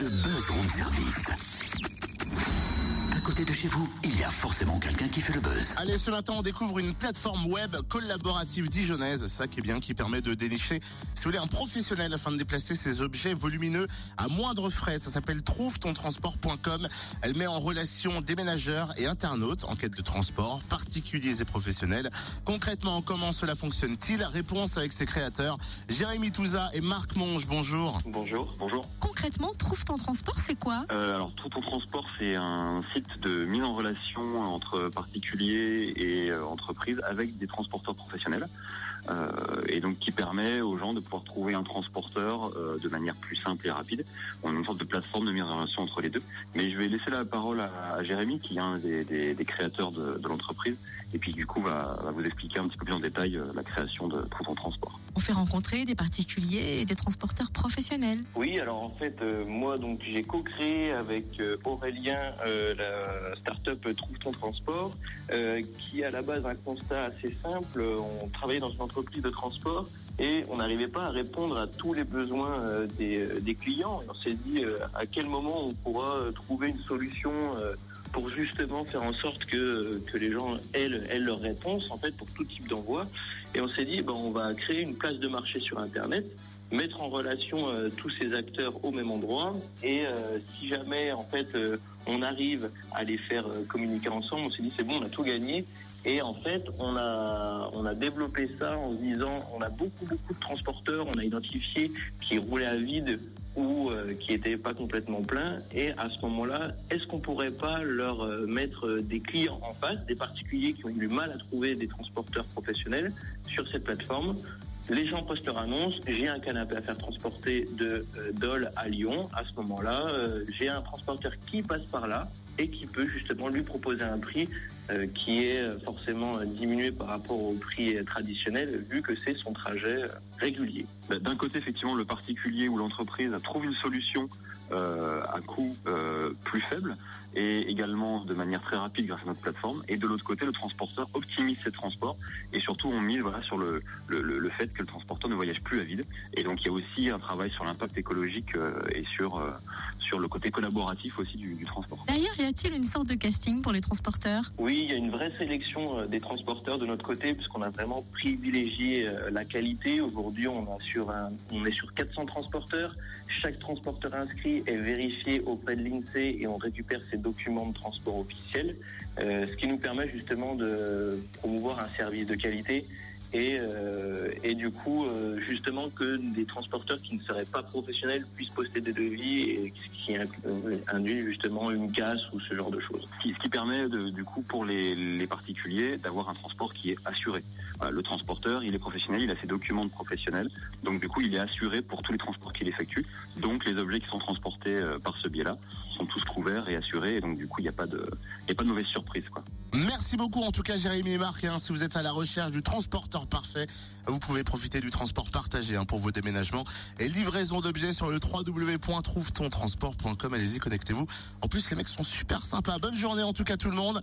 le buzz service. Côté de chez vous, il y a forcément quelqu'un qui fait le buzz. Allez, ce matin, on découvre une plateforme web collaborative dijonnaise. Ça qui est bien, qui permet de dénicher, si vous voulez, un professionnel afin de déplacer ses objets volumineux à moindre frais. Ça s'appelle trouve-ton-transport.com. Elle met en relation déménageurs et internautes en quête de transport, particuliers et professionnels. Concrètement, comment cela fonctionne-t-il? Réponse avec ses créateurs, Jérémy Touza et Marc Monge. Bonjour. Bonjour, bonjour. Concrètement, Trouve ton transport, c'est quoi? Euh, alors, Tout ton transport, c'est un site de mise en relation entre particuliers et euh, entreprises avec des transporteurs professionnels. Euh, et donc qui permet aux gens de pouvoir trouver un transporteur euh, de manière plus simple et rapide. On a une sorte de plateforme de mise en relation entre les deux. Mais je vais laisser la parole à, à Jérémy, qui est un des, des- des créateurs de, de l'entreprise, et puis du coup va, va vous expliquer un petit peu plus en détail euh, la création de ton transport. On fait rencontrer des particuliers et des transporteurs professionnels. Oui, alors en fait, euh, moi donc j'ai co-créé avec euh, Aurélien euh, la start-up Trouve ton transport, euh, qui à la base un constat assez simple. On travaillait dans une entreprise de transport et on n'arrivait pas à répondre à tous les besoins euh, des, euh, des clients. On s'est dit euh, à quel moment on pourra trouver une solution pour justement faire en sorte que, les gens aient, leur réponse en fait pour tout type d'envoi. Et on s'est dit, on va créer une place de marché sur Internet mettre en relation euh, tous ces acteurs au même endroit. Et euh, si jamais en fait euh, on arrive à les faire communiquer ensemble, on s'est dit c'est bon, on a tout gagné. Et en fait on a on a développé ça en se disant on a beaucoup beaucoup de transporteurs, on a identifié qui roulaient à vide ou qui n'étaient pas complètement pleins. Et à ce moment-là, est-ce qu'on pourrait pas leur mettre des clients en face, des particuliers qui ont eu du mal à trouver des transporteurs professionnels sur cette plateforme les gens postent leur annonce, j'ai un canapé à faire transporter de euh, Dole à Lyon. À ce moment-là, euh, j'ai un transporteur qui passe par là et qui peut justement lui proposer un prix euh, qui est forcément diminué par rapport au prix traditionnel vu que c'est son trajet euh, régulier. Bah, D'un côté, effectivement, le particulier ou l'entreprise trouve une solution euh, à coût euh, plus faible et également de manière très rapide grâce à notre plateforme. Et de l'autre côté, le transporteur optimise ses transports et surtout on mise voilà, sur le, le, fait que le transporteur ne voyage plus à vide. Et donc il y a aussi un travail sur l'impact écologique euh, et sur, euh, sur le côté collaboratif aussi du, du transport. D'ailleurs, y a-t-il une sorte de casting pour les transporteurs? Oui, il y a une vraie sélection euh, des transporteurs de notre côté puisqu'on a vraiment privilégié euh, la qualité. Aujourd'hui, on est sur 400 transporteurs. Chaque transporteur inscrit est vérifié auprès de l'INSEE et on récupère ses documents de transport officiels, euh, ce qui nous permet justement de promouvoir un service de qualité et, euh, et du coup euh, justement que des transporteurs qui ne seraient pas professionnels puissent poster des devis et qui euh, induit justement une casse ou ce genre de choses. Ce qui, permet de- du coup pour les particuliers d'avoir un transport qui est assuré. Voilà, le transporteur, il est professionnel, il a ses documents de professionnel, donc du coup il est assuré pour tous les transports qu'il effectue. Donc les objets qui sont transportés euh, par ce biais-là sont tous couverts et assurés, et donc du coup il n'y a pas de, il a pas de mauvaise surprise quoi. Merci beaucoup en tout cas Jérémy et Marc. hein. si vous êtes à la recherche du transporteur parfait, vous pouvez profiter du transport partagé hein, pour vos déménagements et livraison d'objets sur le www.trouve-ton-transport.com. Allez-y, connectez-vous. En plus, les mecs sont super sympas. Bonne journée en tout cas tout le monde.